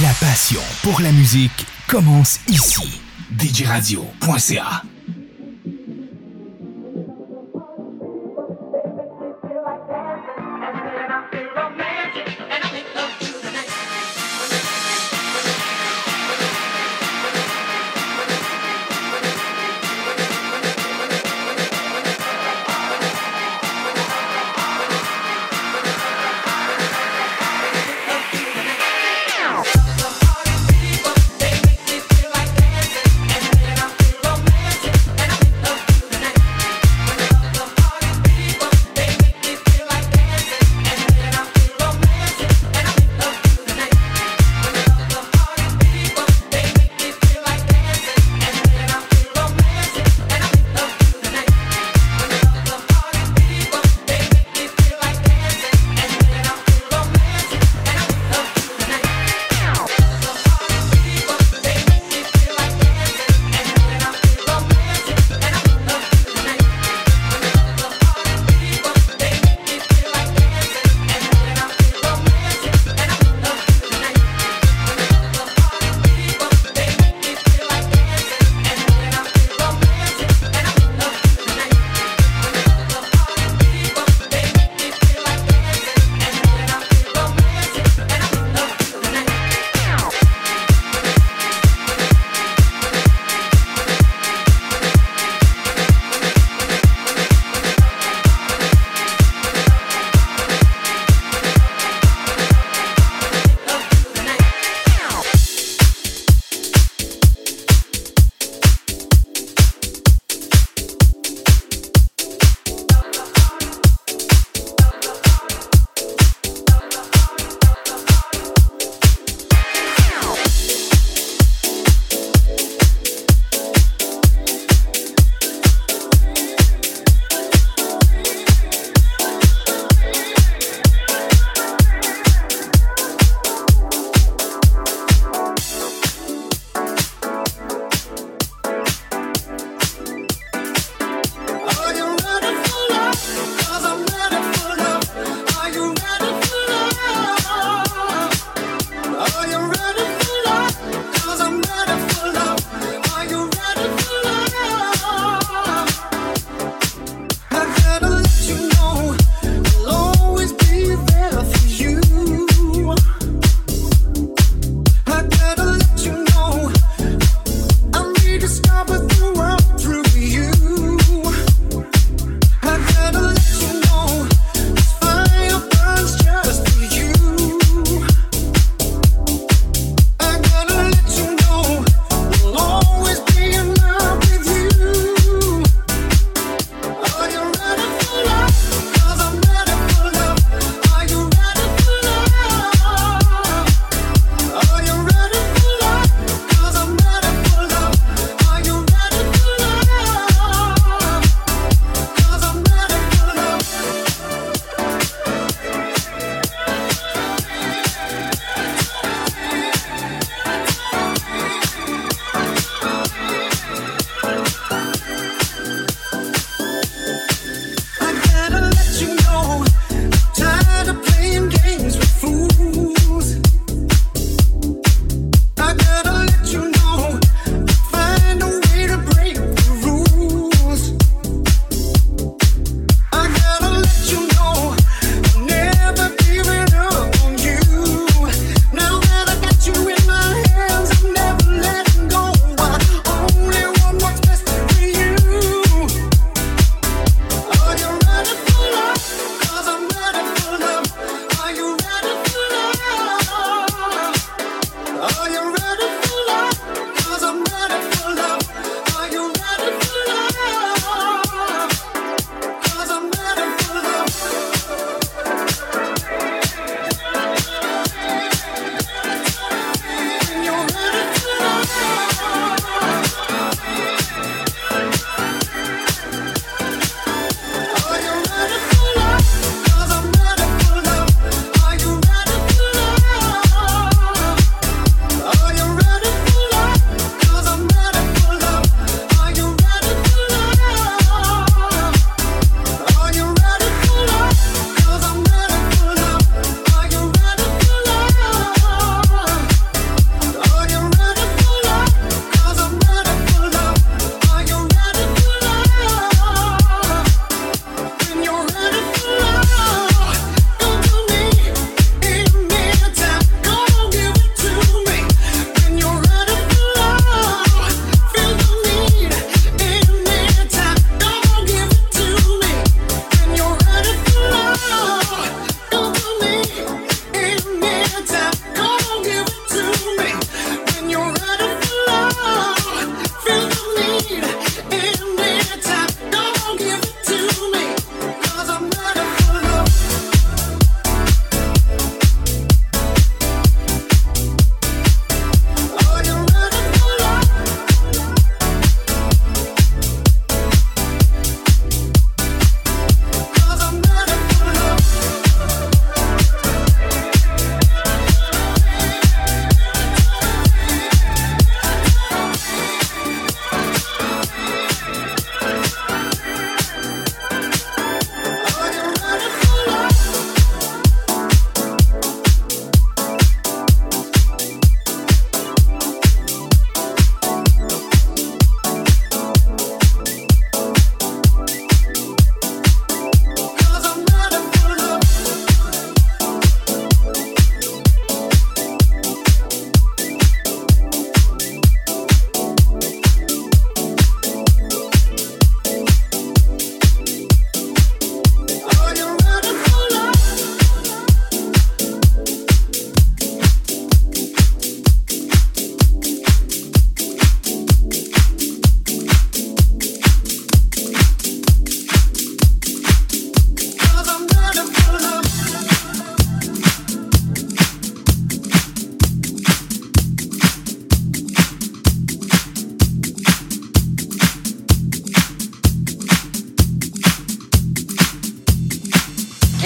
La passion pour la musique commence ici. djradio.ca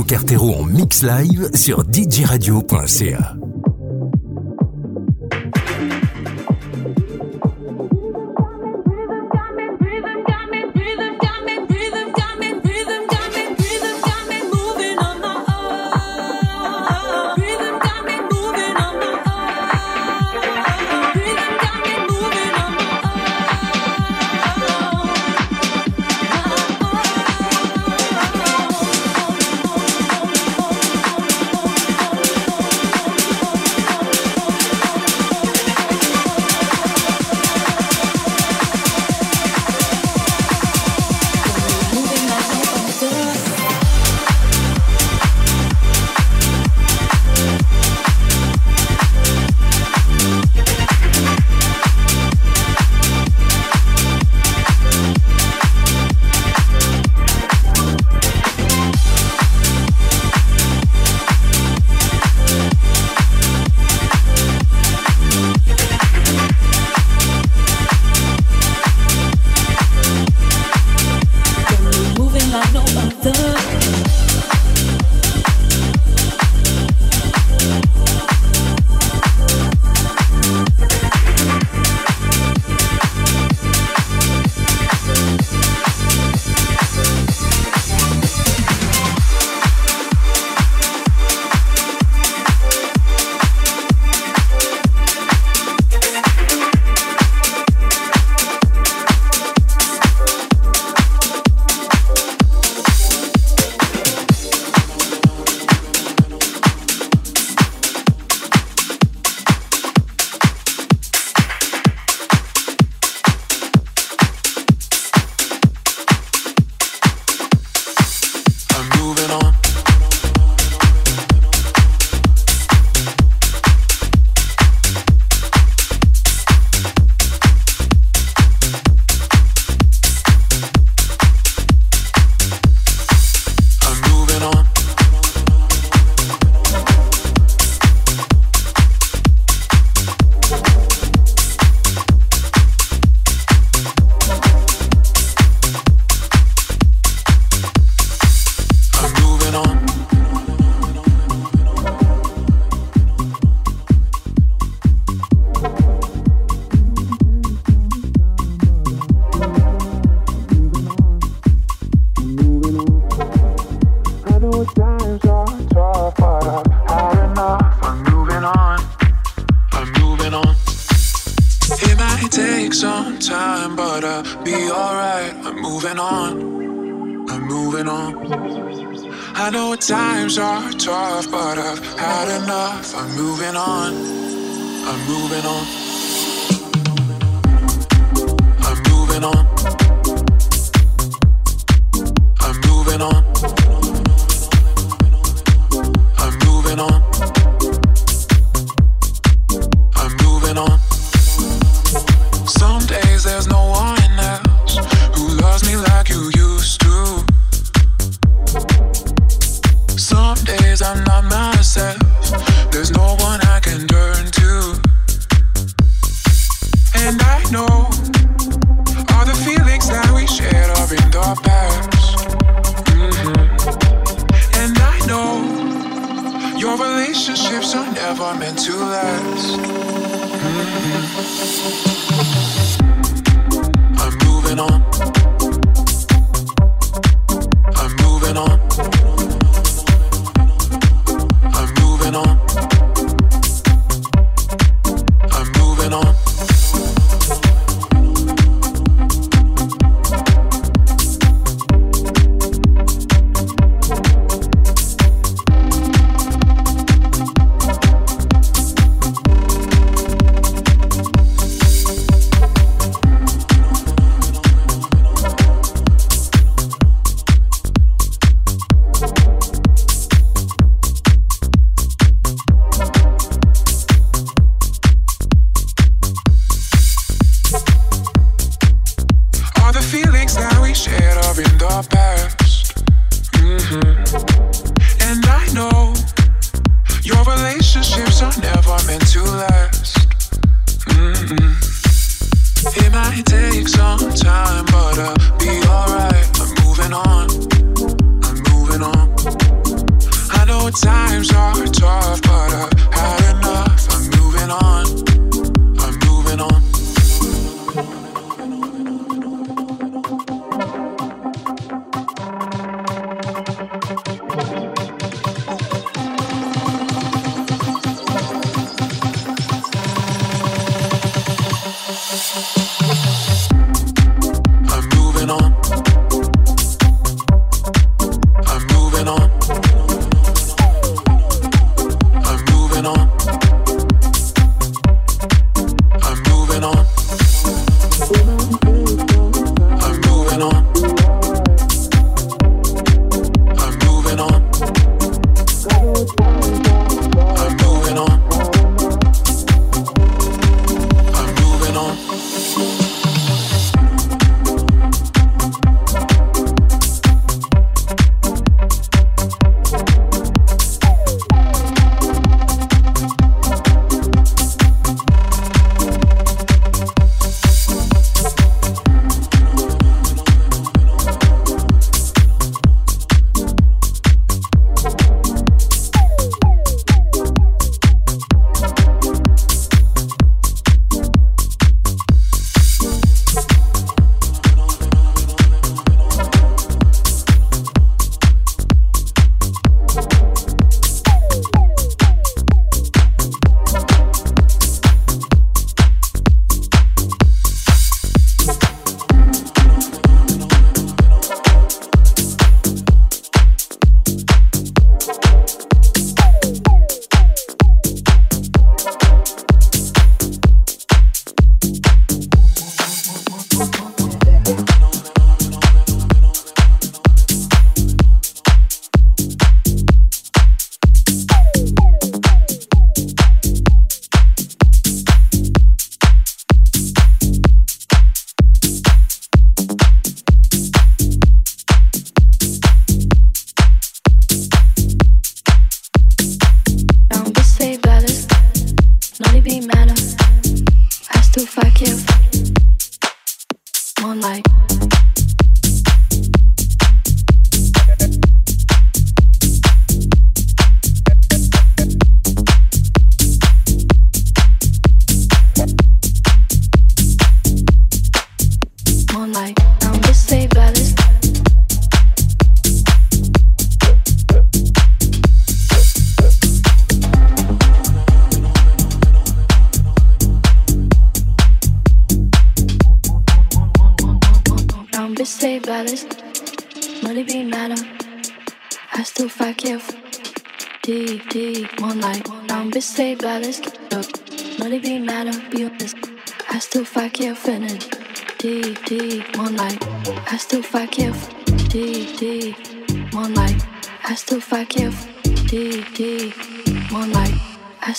Cartero en mix live sur djradio.ca.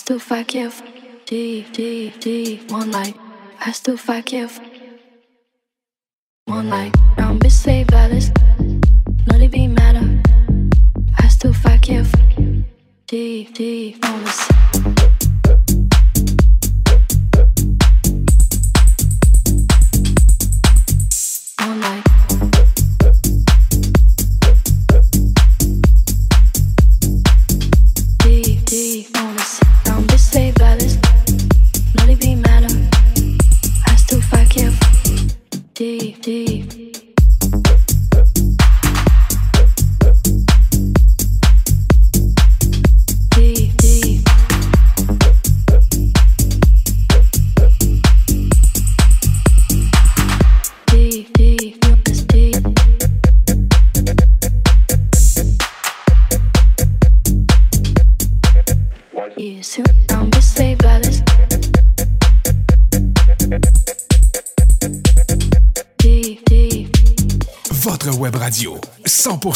still verkehrt. One night, I'm busy, alles. Not even matter. I still verkehrt. Deep, deep, on the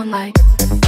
on like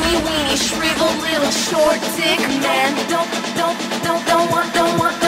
teeny weeny shriveled little short dick man. Don't, don't, don't, don't want, don't want, don't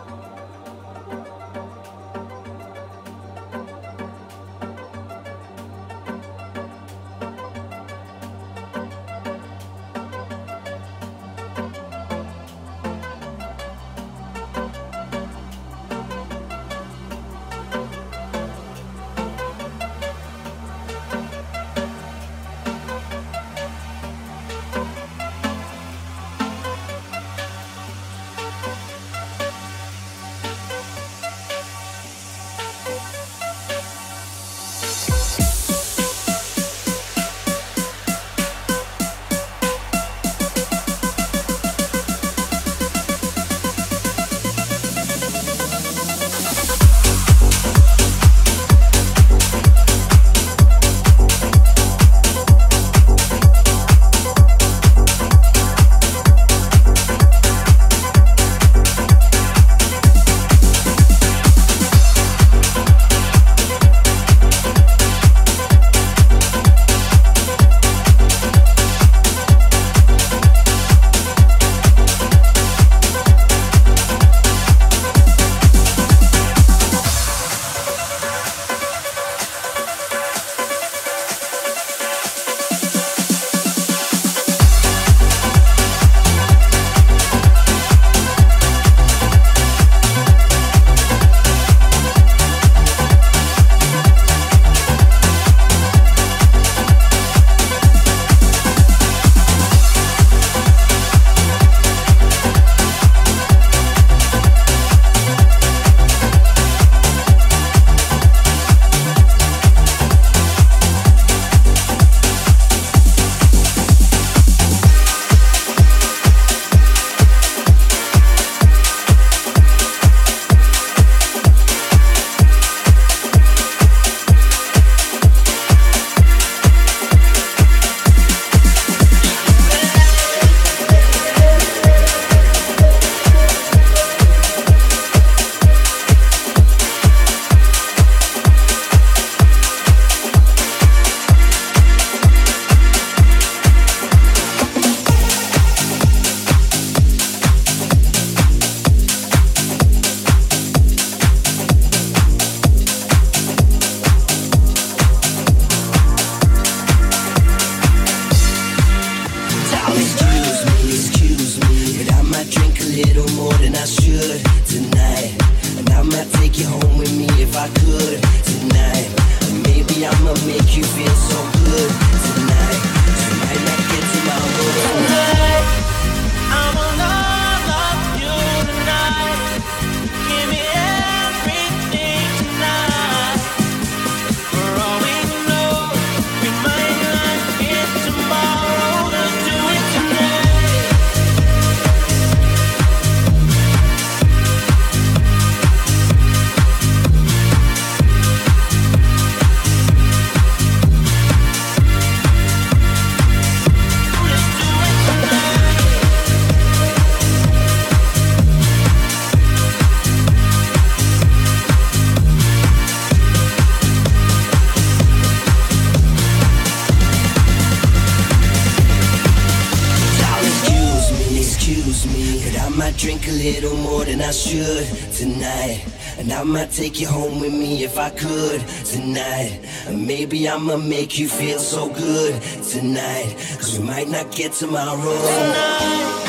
Take you home with me if I could tonight. Maybe I'ma make you feel so good tonight. Cause we might not get tomorrow. Tonight.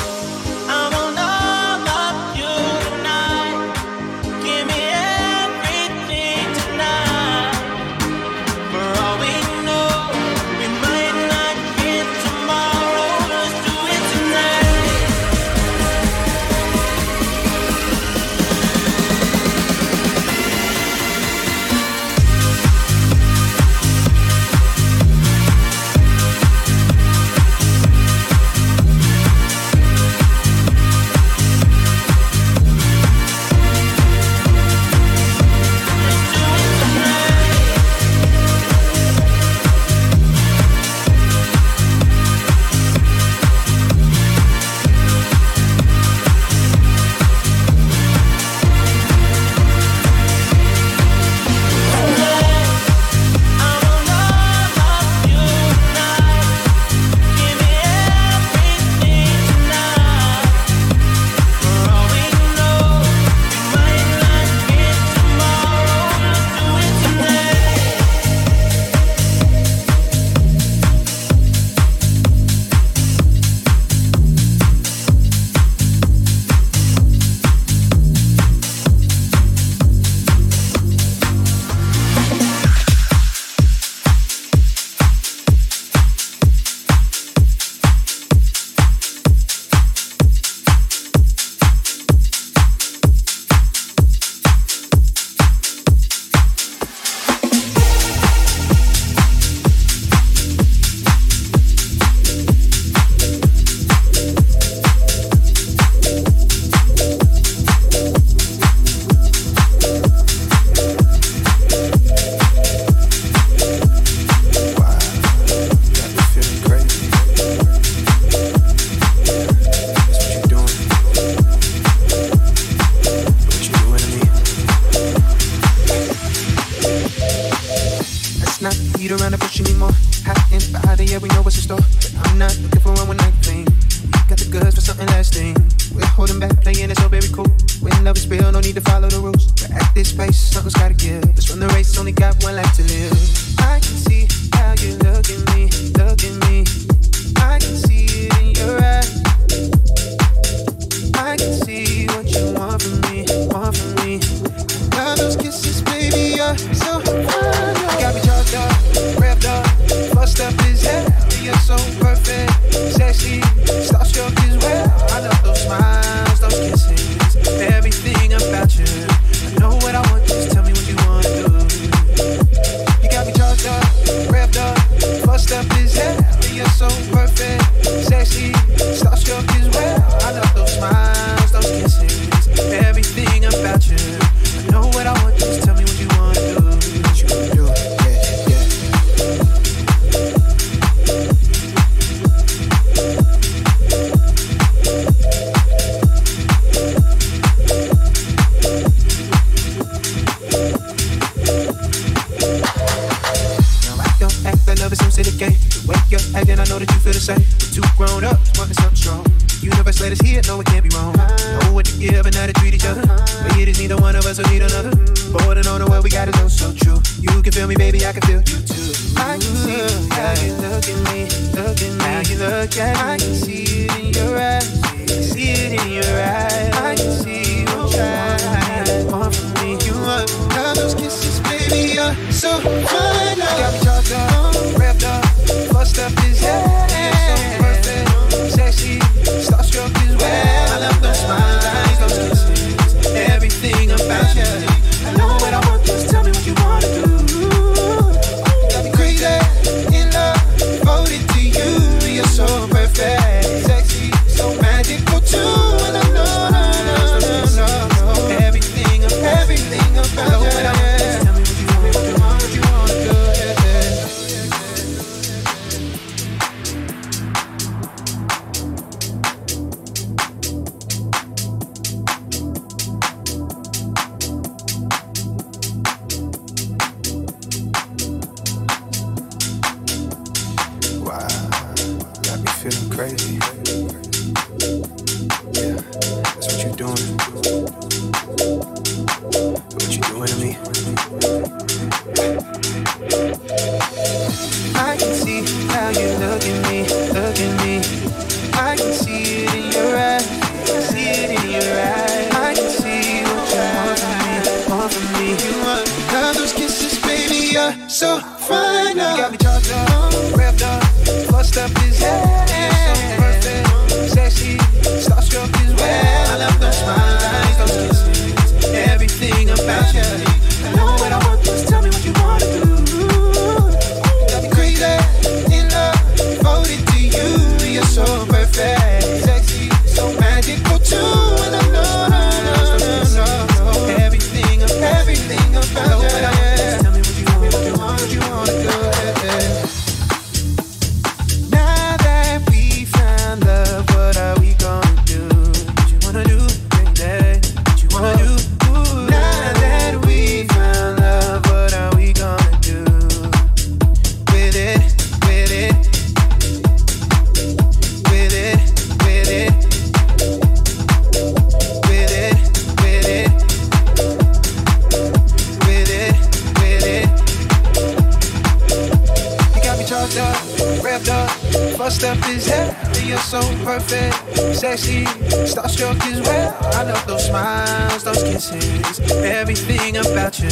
perfect, sexy, starstruck as well. I love those smiles, those kisses, everything about you.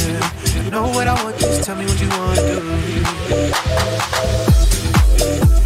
You know what I want, just tell me what you wanna do.